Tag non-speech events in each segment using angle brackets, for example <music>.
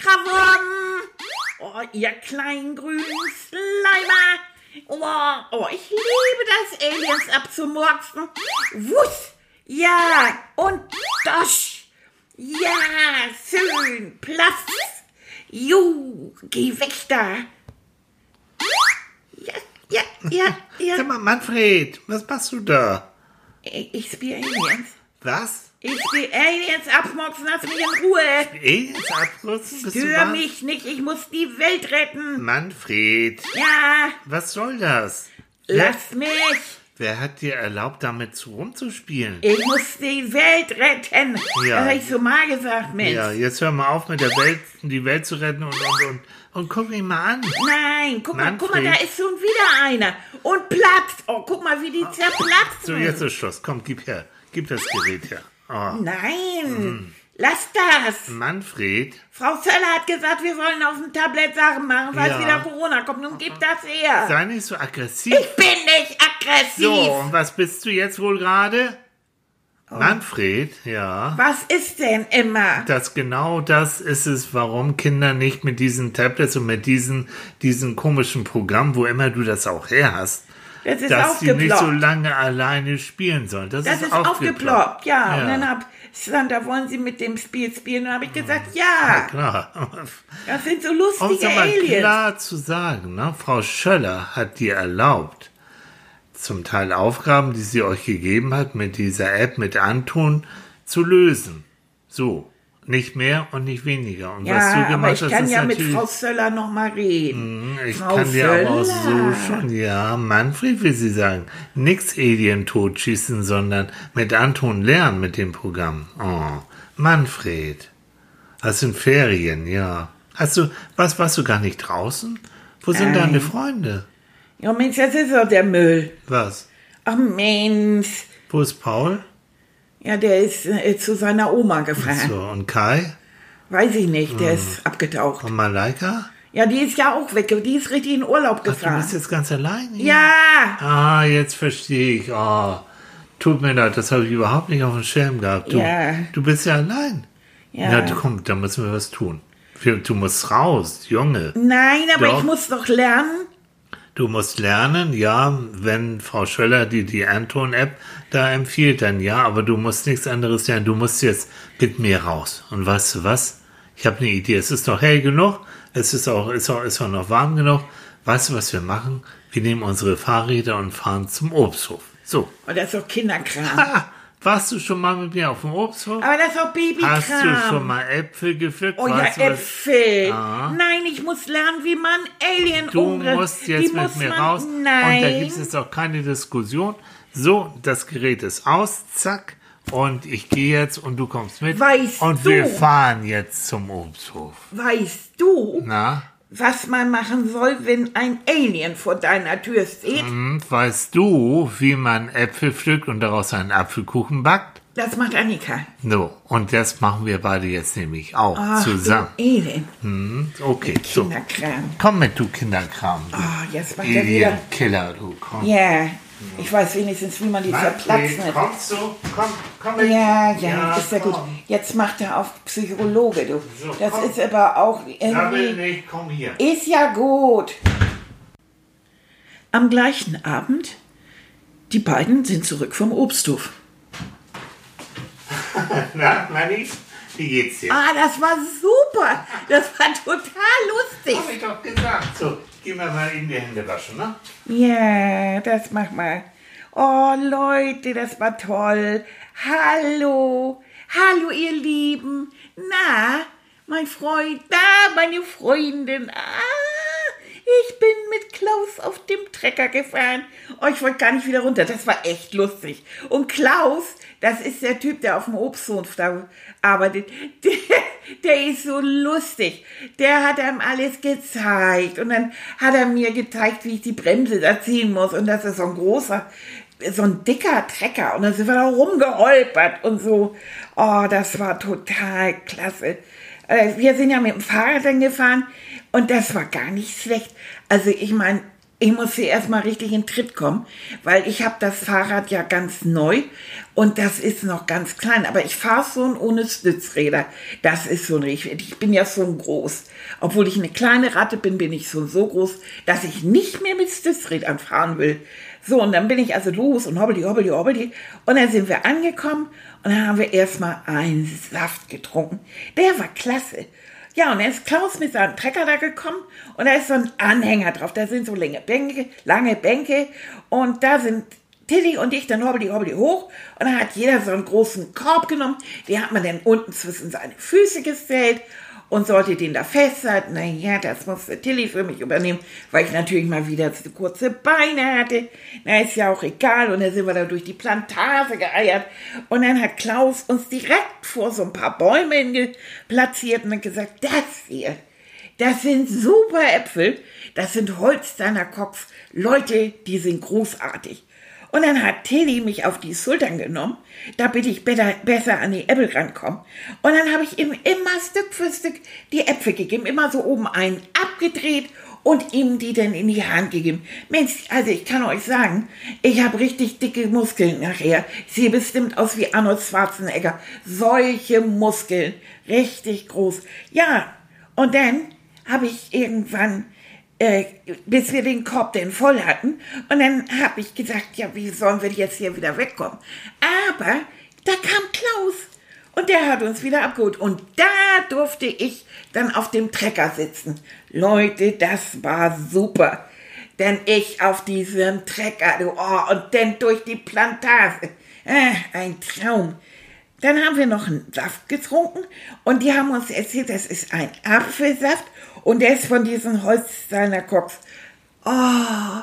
Krawom. Oh, ihr kleinen grünen Slimer. Oh, oh, ich liebe das, Aliens abzumurksen. Wuss. Ja, und das. Ja, schön. Platz. Ju, geh weg da. Ja, ja, ja, ja. Sag mal, Manfred, was machst du da? Ich, ich spiele Aliens. Was? Ich will Aliens abmoxen, lass mich in Ruhe. Aliens abrüsten? Bist du Stör was? mich nicht, ich muss die Welt retten. Manfred, Ja, was soll das? lass mich. Wer hat dir erlaubt, damit zu rumzuspielen? Ich muss die Welt retten. Ja. Das hab ich so mal gesagt, Mensch. Ja, jetzt hör mal auf mit der Welt, die Welt zu retten und, und, und, und guck mich mal an. Nein, guck mal, guck mal, da Manfred. ist schon wieder einer. Und platzt. Oh, guck mal, wie die zerplatzt. So, jetzt ist Schluss. Komm, gib her. Gib das Gerät her. Oh. Nein, Hm. lass das. Manfred, Frau Zöller hat gesagt, wir sollen auf dem Tablett Sachen machen, falls Ja. wieder Corona kommt. Nun gib das her. sei nicht so aggressiv. Ich bin nicht aggressiv. So, und was bist du jetzt wohl gerade? Oh. Manfred, ja. Was ist denn immer? Das genau das ist es, warum Kinder nicht mit diesen Tablets und mit diesen, diesen komischen Programmen, wo immer du das auch her hast, Das ist dass sie nicht so lange alleine spielen sollen. Das, Das ist aufgeploppt, ja. Und dann hab Sandra, wollen Sie mit dem Spiel spielen? Und dann habe ich gesagt, ja. Klar. Das sind so Um lustige es aber Aliens. klar zu sagen, ne? Frau Schöller hat dir erlaubt, zum Teil Aufgaben, die sie euch gegeben hat, mit dieser App, mit Anton, zu lösen. So. Nicht mehr und nicht weniger. Und was Ja, du aber gemacht ich hast, kann ja mit Frau Söller noch mal reden. Ich Frau kann dir aber auch Söller. so schon, ja, Manfred will sie sagen, nix Alien totschießen, sondern mit Anton lernen mit dem Programm. Oh, Manfred. Das sind Ferien, ja. Hast du, was, warst du gar nicht draußen? Wo sind Nein. deine Freunde? Ja, Mensch, das ist doch der Müll. Was? Ach Mensch. Wo ist Paul? Ja, der ist äh, zu seiner Oma gefahren. So, und Kai? Weiß ich nicht, Hm. der ist abgetaucht. Und Malaika? Ja, die ist ja auch weg. Die ist richtig in Urlaub Ach, du gefahren. bist jetzt ganz allein hier? Ja, Ah, jetzt verstehe ich. Oh, tut mir leid, das habe ich überhaupt nicht auf dem Schirm gehabt. Du, Ja. du bist ja allein. Ja. Du, komm, da müssen wir was tun. Wir- Du musst raus, Junge. nein, aber Doch. ich muss doch lernen. Du musst lernen, ja, wenn Frau Schöller dir die Anton-App da empfiehlt, dann ja, aber du musst nichts anderes lernen. Du musst jetzt mit mir raus. Und weißt du was? Ich habe eine Idee. Es ist noch hell genug. Es ist auch, ist auch, ist auch noch warm genug. Weißt du, was wir machen? Wir nehmen unsere Fahrräder und fahren zum Obsthof. So. Oh, das ist doch Kinderkram. <laughs> Warst du schon mal mit mir auf dem Obsthof? Aber das ist doch Babykram. Hast du schon mal Äpfel gepflückt? Oh ja, Weißt Äpfel. Ah. Nein, ich muss lernen, wie man Alien Du umbringt. musst jetzt Die mit muss mir man, raus. Nein. Und da gibt es jetzt auch keine Diskussion. So, das Gerät ist aus, zack. Und ich gehe jetzt und du kommst mit. Weißt und du- wir fahren jetzt zum Obsthof. Weißt du, Na? Was man machen soll, wenn ein Alien vor deiner Tür steht? Und weißt du, wie man Äpfel pflückt und daraus einen Apfelkuchen backt? Das macht Annika. So, und das machen wir beide jetzt nämlich auch Ach, zusammen. du Elend. Hm, okay, so. Kinderkram. Komm mit, du Kinderkram. Du Ah, jetzt macht er wieder. Alien-Killer, du. Komm. Ja, ich weiß wenigstens, wie man die zerplatzen hat. kommst du? Komm, komm mit. Ja, ja, ist ja gut. komm. Jetzt macht er auf Psychologe, du. So, Das komm. ist aber auch irgendwie... nicht, komm hier. Ist ja gut. Am gleichen Abend, die beiden sind zurück vom Obsthof. <laughs> Na, Manni, wie geht's dir? Ah, das war super. Das war total lustig. Hab ich doch gesagt. So, geh mal mal in die Hände waschen, ne? Ja, das mach mal. Oh, Leute, das war toll. Hallo. Hallo, ihr Lieben. Na, mein Freund, da, meine Freundin. Ah, ich bin mit Klaus auf dem Trecker gefahren. Oh, ich wollte gar nicht wieder runter. Das war echt lustig. Und Klaus, das ist der Typ, der auf dem Obsthof da arbeitet. Der, der ist so lustig. Der hat einem alles gezeigt und dann hat er mir gezeigt, wie ich die Bremse da ziehen muss und das ist so ein großer, so ein dicker Trecker und dann sind wir da rumgeholpert und so. Oh, das war total klasse. Äh, Wir sind ja mit dem Fahrrad dann gefahren und das war gar nicht schlecht. Also ich meine, ich musste erstmal richtig in Tritt kommen, weil ich habe das Fahrrad ja ganz neu und das ist noch ganz klein. Aber ich fahre schon ohne Stützräder. Das ist so richtig. Ich bin ja schon groß. Obwohl ich eine kleine Ratte bin, bin ich schon so groß, dass ich nicht mehr mit Stützrädern fahren will. So, und dann bin ich also los und hobbeli, hobbeli, hobbeli. Und dann sind wir angekommen und dann haben wir erstmal einen Saft getrunken. Der war klasse. Ja, und dann ist Klaus mit seinem Trecker da gekommen und da ist so ein Anhänger drauf. Da sind so lange Bänke, lange Bänke und da sind Tilly und ich dann hobbeli, hobbeli hoch und dann hat jeder so einen großen Korb genommen. Den hat man dann unten zwischen seine Füße gestellt und sollte den da festhalten. Naja, das musste Tilly für mich übernehmen, weil ich natürlich mal wieder zu kurze Beine hatte. Na, ist ja auch egal. Und dann sind wir da durch die Plantage geeiert. Und dann hat Klaus uns direkt vor so ein paar Bäume hinge- platziert und hat gesagt, das hier, das sind super Äpfel. Das sind Holsteiner Kopf. Leute, die sind großartig. Und dann hat Tilly mich auf die Schultern genommen, damit ich better, besser an die Äpfel rankomme. Und dann habe ich ihm immer Stück für Stück die Äpfel gegeben, immer so oben einen abgedreht und ihm die dann in die Hand gegeben. Mensch, also ich kann euch sagen, ich habe richtig dicke Muskeln nachher. Ich sehe bestimmt aus wie Arnold Schwarzenegger. Solche Muskeln, richtig groß. Ja, und dann habe ich irgendwann äh, bis wir den Korb denn voll hatten. Und dann habe ich gesagt, ja, wie sollen wir jetzt hier wieder wegkommen? Aber da kam Klaus und der hat uns wieder abgeholt. Und da durfte ich dann auf dem Trecker sitzen. Leute, das war super. Denn ich auf diesem Trecker, oh, und dann durch die Plantage. Äh, ein Traum. Dann haben wir noch einen Saft getrunken und die haben uns erzählt, das ist ein Apfelsaft und der ist von diesem Holsteiner Kopf. Oh,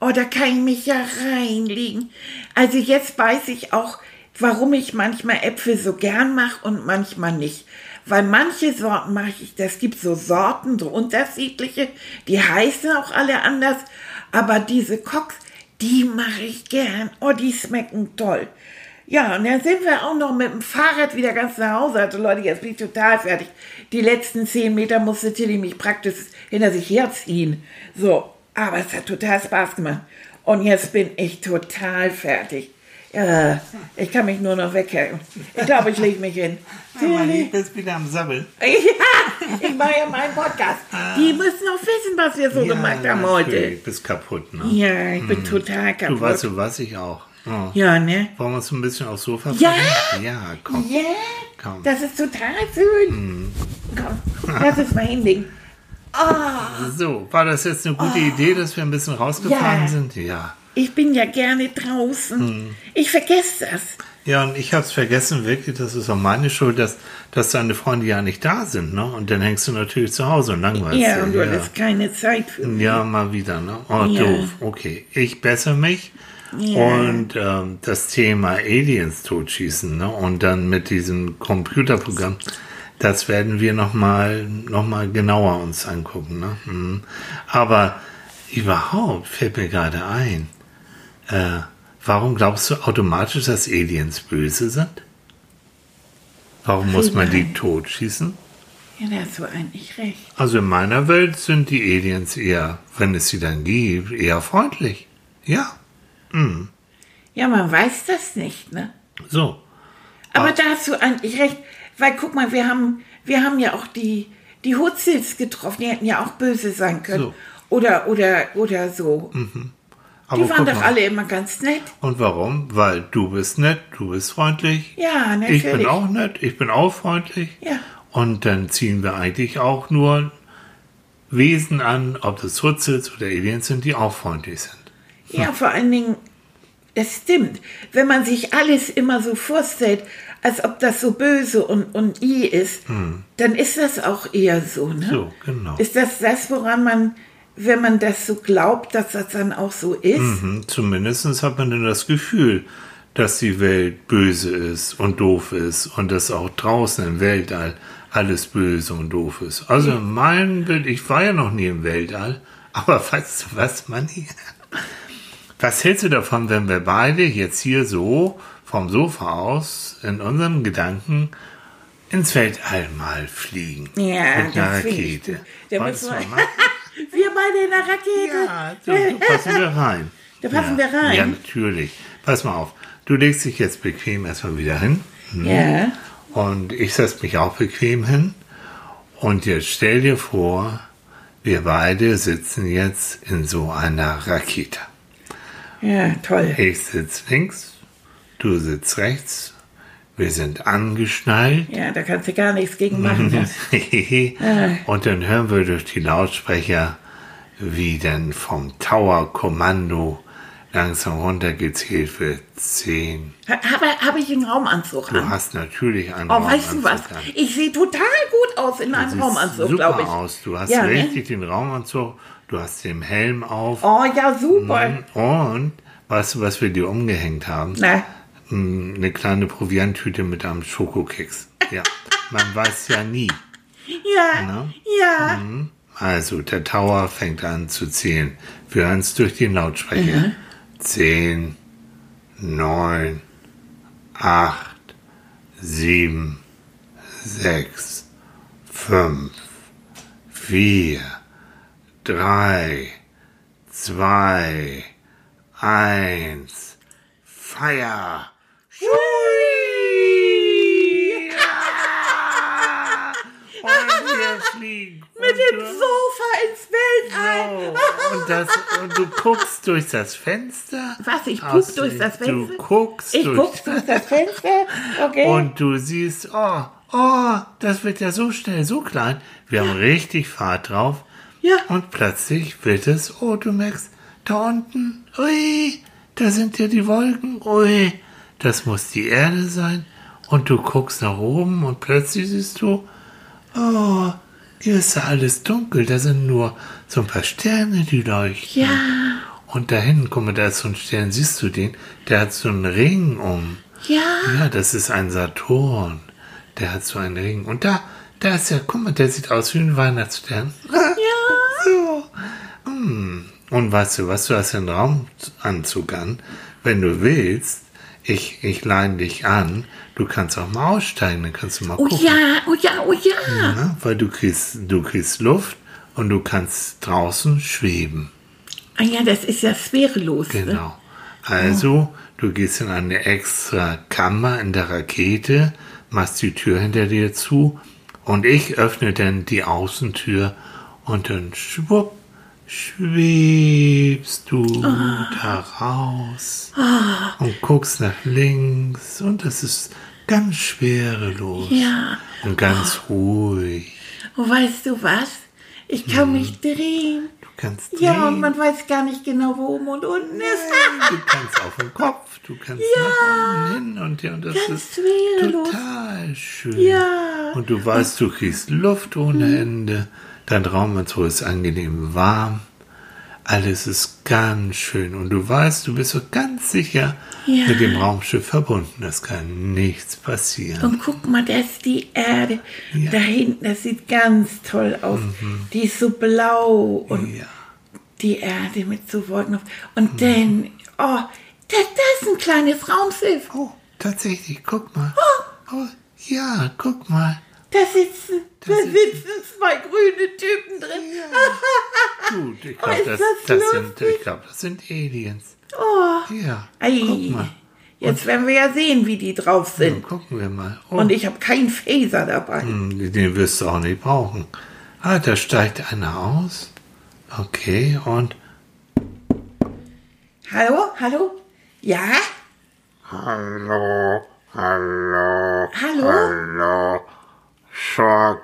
oh, da kann ich mich ja reinlegen. Also jetzt weiß ich auch, warum ich manchmal Äpfel so gern mache und manchmal nicht. Weil manche Sorten mache ich, das gibt so Sorten, so unterschiedliche, die heißen auch alle anders, aber diese Cox, die mache ich gern. Oh, die schmecken toll. Ja, und dann sind wir auch noch mit dem Fahrrad wieder ganz nach Hause. Also Leute, jetzt bin ich total fertig. Die letzten zehn Meter musste Tilly mich praktisch hinter sich herziehen. So, aber es hat total Spaß gemacht. Und jetzt bin ich total fertig. Ja, ich kann mich nur noch weghängen. Ich glaube, ich lege mich hin. <laughs> Manni, bist wieder am Sabbeln. <laughs> Ja, ich mache ja meinen Podcast. Die müssen noch wissen, was wir so gemacht haben heute. natürlich, bist kaputt, ne? Ja, ich bin total Du kaputt. weißt du was, ich auch. Oh. Ja, ne? Wollen wir uns ein bisschen aufs Sofa Ja? fallen? Ja, komm. Ja, Komm. das ist total schön. Komm, lass uns mal hinlegen. Oh, So, war das jetzt eine gute Idee, dass wir ein bisschen rausgefahren Ja. sind? Ja. ich bin ja gerne draußen. Hm. Ich vergesse das. Ja, und ich hab's vergessen, wirklich, das ist auch meine Schuld, dass, dass deine Freunde ja nicht da sind, ne? Und dann hängst du natürlich zu Hause und langweilst Ja, und du hattest keine Zeit für mich. Ja, mal wieder, ne? Oh, Ja. doof. Okay, ich bessere mich. Ja. Und ähm, das Thema Aliens totschießen, ne? Und dann mit diesem Computerprogramm, das werden wir nochmal noch mal genauer uns angucken, ne? Mhm. Aber überhaupt fällt mir gerade ein, äh, warum glaubst du automatisch, dass Aliens böse sind? Warum muss man die totschießen? Ja, da hast du eigentlich recht. Also in meiner Welt sind die Aliens eher, wenn es sie dann gibt, eher freundlich. Ja, Ja, man weiß das nicht, ne? so. Aber Ah. da hast du eigentlich recht, weil guck mal, wir haben, wir haben ja auch die, die Hutzels getroffen, die hätten ja auch böse sein können. So. Oder, oder, oder so. Aber die waren doch mal. alle immer ganz nett. Und warum? Weil du bist nett, du bist freundlich. Ja, natürlich. Ich bin auch nett, ich bin auch freundlich. Ja. Und dann ziehen wir eigentlich auch nur Wesen an, ob das Hutzels oder Aliens sind, die auch freundlich sind. Ja, vor allen Dingen, das stimmt. Wenn man sich alles immer so vorstellt, als ob das so böse und, und i ist, dann ist das auch eher so, ne? Hm. So, genau. Ist das das, woran man, wenn man das so glaubt, dass das dann auch so ist? Mhm, Zumindest hat man dann das Gefühl, dass die Welt böse ist und doof ist und dass auch draußen im Weltall alles böse und doof ist. Also mein Bild, ich war ja noch nie im Weltall, <laughs> aber weißt du was, Manni? Was hältst du davon, wenn wir beide jetzt hier so vom Sofa aus in unseren Gedanken ins Weltall mal fliegen? Ja, mit einer Rakete. wir-? <laughs> Wir beide in der Rakete. Ja, da, da passen wir rein. Da passen ja. wir rein. Ja, natürlich. Pass mal auf. Du legst dich jetzt bequem erstmal wieder hin. Ja. Und ich setze mich auch bequem hin. Und jetzt stell dir vor, wir beide sitzen jetzt in so einer Rakete. Ja, toll. Ich sitze links, du sitzt rechts. Wir sind angeschnallt. Ja, da kannst du gar nichts gegen machen. Das. <laughs> Und dann hören wir durch die Lautsprecher, wie denn vom Tower-Kommando langsam runtergezählt wird. Zehn. Ha- Habe hab ich einen Raumanzug Du an? hast natürlich einen Oh, weißt du was? Raumanzug an. Ich sehe total gut aus in Du einem Raumanzug, glaube ich. aus. Du hast Ja, ne? richtig den Raumanzug, du hast den Helm auf. Oh, ja, super. Und weißt du, was wir dir umgehängt haben? Na, Hm, Eine kleine Provianttüte mit einem Schokokeks. Ja, <laughs> man weiß ja nie. ja, Na? ja. Also, der Tower fängt an zu zählen. Wir hören es durch den Lautsprecher. Zehn, neun, acht, sieben, sechs, fünf, vier, drei, zwei, eins, Feier! Ja! Fliegen. <laughs> Mit dem du- Sofa ins Weltall. Und, das, und du guckst durch das Fenster. Was, ich guck Aus- durch das Fenster? Du guckst Ich durch guck durch das Fenster. Okay. und du siehst, oh, oh, das wird ja so schnell, so klein. Wir haben richtig Fahrt drauf. Ja. Und plötzlich wird es, oh, du merkst, da unten, ui, da sind ja die Wolken, ui, das muss die Erde sein. Und du guckst nach oben und plötzlich siehst du, oh, hier ist ja alles dunkel, da sind nur so ein paar Sterne, die leuchten. ja, Und da hinten, guck mal, da ist so ein Stern, siehst du den? Der hat so einen Ring um. ja. Ja, das ist ein Saturn. Der hat so einen Ring. Und da, da ist ja, guck mal, der sieht aus wie ein Weihnachtsstern. Ja. <laughs> so. Hm. Und weißt du was, du hast ja einen Raumanzug an. Wenn du willst, ich, ich leine dich an, du kannst auch mal aussteigen, dann kannst du mal Oh gucken. ja, oh ja, oh ja. Ne? Weil du kriegst, du kriegst Luft und du kannst draußen schweben. Ah ja, das ist ja schwerelos. Ne? Genau. Also, du gehst in eine extra Kammer in der Rakete, machst die Tür hinter dir zu und ich öffne dann die Außentür und dann schwupp, schwebst du da raus und guckst nach links und es ist ganz schwerelos Ja. und ganz ruhig. Oh, weißt du was? Ich kann mich drehen. Du kannst Ja, drehen. und man weiß gar nicht genau, wo oben und unten ist. Du kannst auf den Kopf, du kannst nach unten hin und, ja, und das Ganz ist schwerelos. total schön. Ja. Und du weißt, du kriegst Luft ohne Ende, dein Raumanzug ist angenehm warm, alles ist ganz schön und du weißt, du bist so ganz sicher Ja. mit dem Raumschiff verbunden, es kann nichts passieren. Und guck mal, das ist die Erde. Ja. Da hinten, das sieht ganz toll aus. Die ist so blau und Ja. die Erde mit so auf- Und dann, oh, das, das ist ein kleines Raumschiff. Oh, tatsächlich, guck mal. Oh, ja, guck mal. Da sitzen, da, sitzen- sitzen zwei grüne Typen drin. Gut, <laughs> ich Oh, glaube, ist das, das das, sind, ich glaub, das sind Aliens. Oh, Ja, ei. guck mal. Jetzt werden wir ja sehen, wie die drauf sind. gucken wir mal. Oh, Und ich habe keinen Phaser dabei. Hm, Den wirst du auch nicht brauchen. Ah, da steigt einer aus. Okay, und. Hallo, hallo? Ja? Hallo, hallo. Hallo? Hallo. Schock,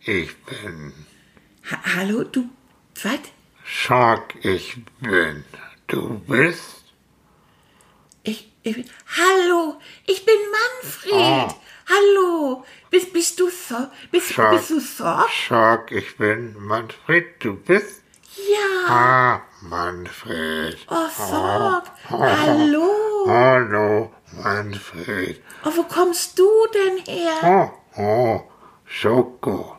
ich bin. Ha hallo, du, was? Schock, ich bin. Du bist? Ich, ich, hallo, ich bin Manfred. Ah. Hallo, bist, bist du so, bist, Schock. bist du so? Schock, ich bin Manfred, du bist? Ja. Ah, Manfred. Oh, Sorg. Hallo. Hallo, Manfred. Oh, wo kommst du denn her? Oh, oh, Schoko.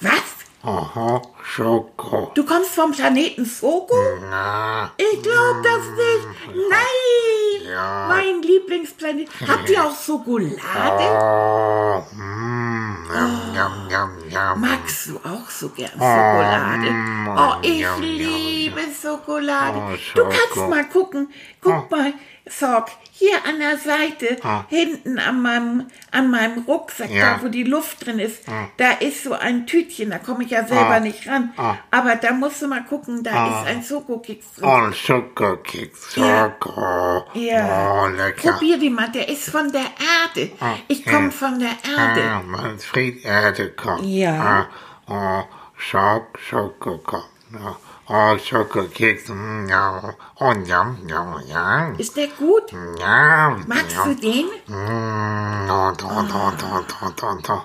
Was? Aha, Schoko. Du kommst vom Planeten Soko? Na, Ich glaub das nicht. Nein! Ja. Mein Lieblingsplanet. Habt ihr auch Schokolade? oh, mm, yum, yum, yum, yum. Magst du auch so gern Schokolade? mm, Oh, ich liebe Schokolade. Oh, Du kannst mal gucken. Guck mal, Sorg, hier an der Seite, Ah. hinten an meinem, an meinem Rucksack, Ja. da wo die Luft drin ist, da ist so ein Tütchen, da komme ich ja selber Ah. nicht ran. Ah. Aber da musst du mal gucken, da Ah. ist ein Schokokeks drin. Und Schokokeks. Ja. Schoko. Ja. Oh, lecker. Probier die mal, der ist von der Erde. Ah, Ich komme ja. von der Erde. Ah, Manfred Erde kommt. Ja. Ah, oh, Schok, Schoko kommt. Ja. Oh, Schokokeks. Mm. Oh, yum, yum, yum. Ist der gut? Ja. Magst du den? Mm, oh, do, do, do, do, do, do.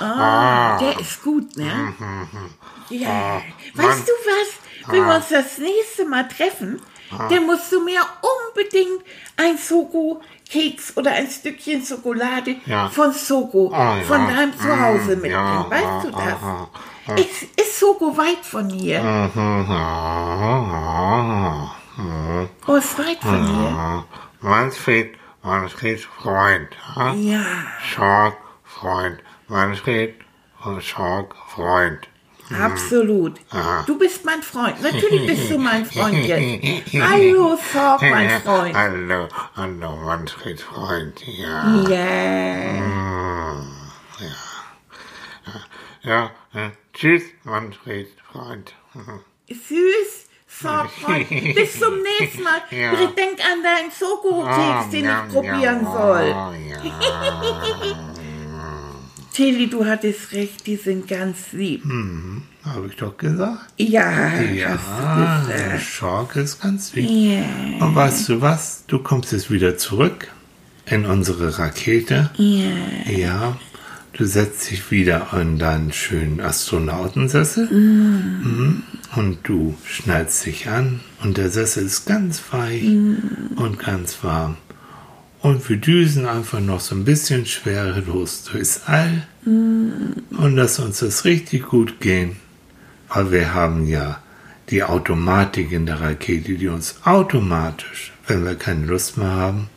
Ah, der ist gut, ne? Mhm, Ja. Mann. Weißt du was? Wenn wir uns das nächste Mal treffen, dann musst du mir unbedingt ein Soko-Keks oder ein Stückchen Schokolade Ja. von Soko, Ah, ja. von deinem Zuhause Mm, mitbringen. ja, weißt du ah, das? Ah, Ist, ist Soko weit von hier? Oh, ist weit von hier? ah. Manfred, Manfred Freund. ah? Ja. Schok, Freund. Manfred, Schok, Freund. Absolut. Aha. Du bist mein Freund. Natürlich bist du mein Freund jetzt. <laughs> Hallo, Sorg, mein Freund. Hallo, hallo, Manfred Freund. Ja. Ja. Ja, äh, tschüss, Manfred Freund. <laughs> Süß, <laughs> Freund. Bis zum nächsten Mal. <laughs> Ja. Bitte denk an deinen Schokokeks, den ich probieren soll. Ja. Tilly, du hattest recht, die sind ganz lieb. Habe ich doch gesagt. Ja, Ja, hast du der gesagt. Schork ist ganz wichtig. Ja, Und weißt du was? Du kommst jetzt wieder zurück in unsere Rakete. ja. Ja. Du setzt dich wieder in deinen schönen Astronautensessel. Mhm. Und du schnallst dich an. Und der Sessel ist ganz weich und ganz warm. Und wir düsen einfach noch so ein bisschen schwerelos durchs All. Und lass uns das richtig gut gehen. Weil wir haben ja die Automatik in der Rakete, die uns automatisch, wenn wir keine Lust mehr haben,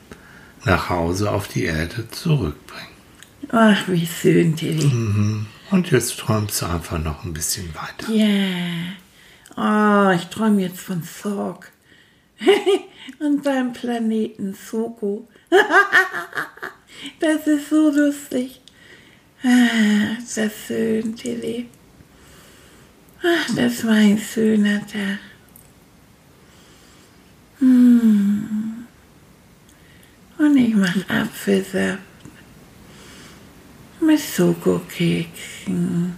nach Hause auf die Erde zurückbringt. Ach, wie schön, Tilly. Und jetzt träumst du einfach noch ein bisschen weiter. Ja. Oh, ich träume jetzt von Sorg. <laughs> Und beim Planeten Soko. <laughs> das ist so lustig. Ah, ist das schön, Tilly. Ach, das war ein schöner Tag. Hm. Und ich mache Apfelsaft Mas suco o que? Mm-hmm.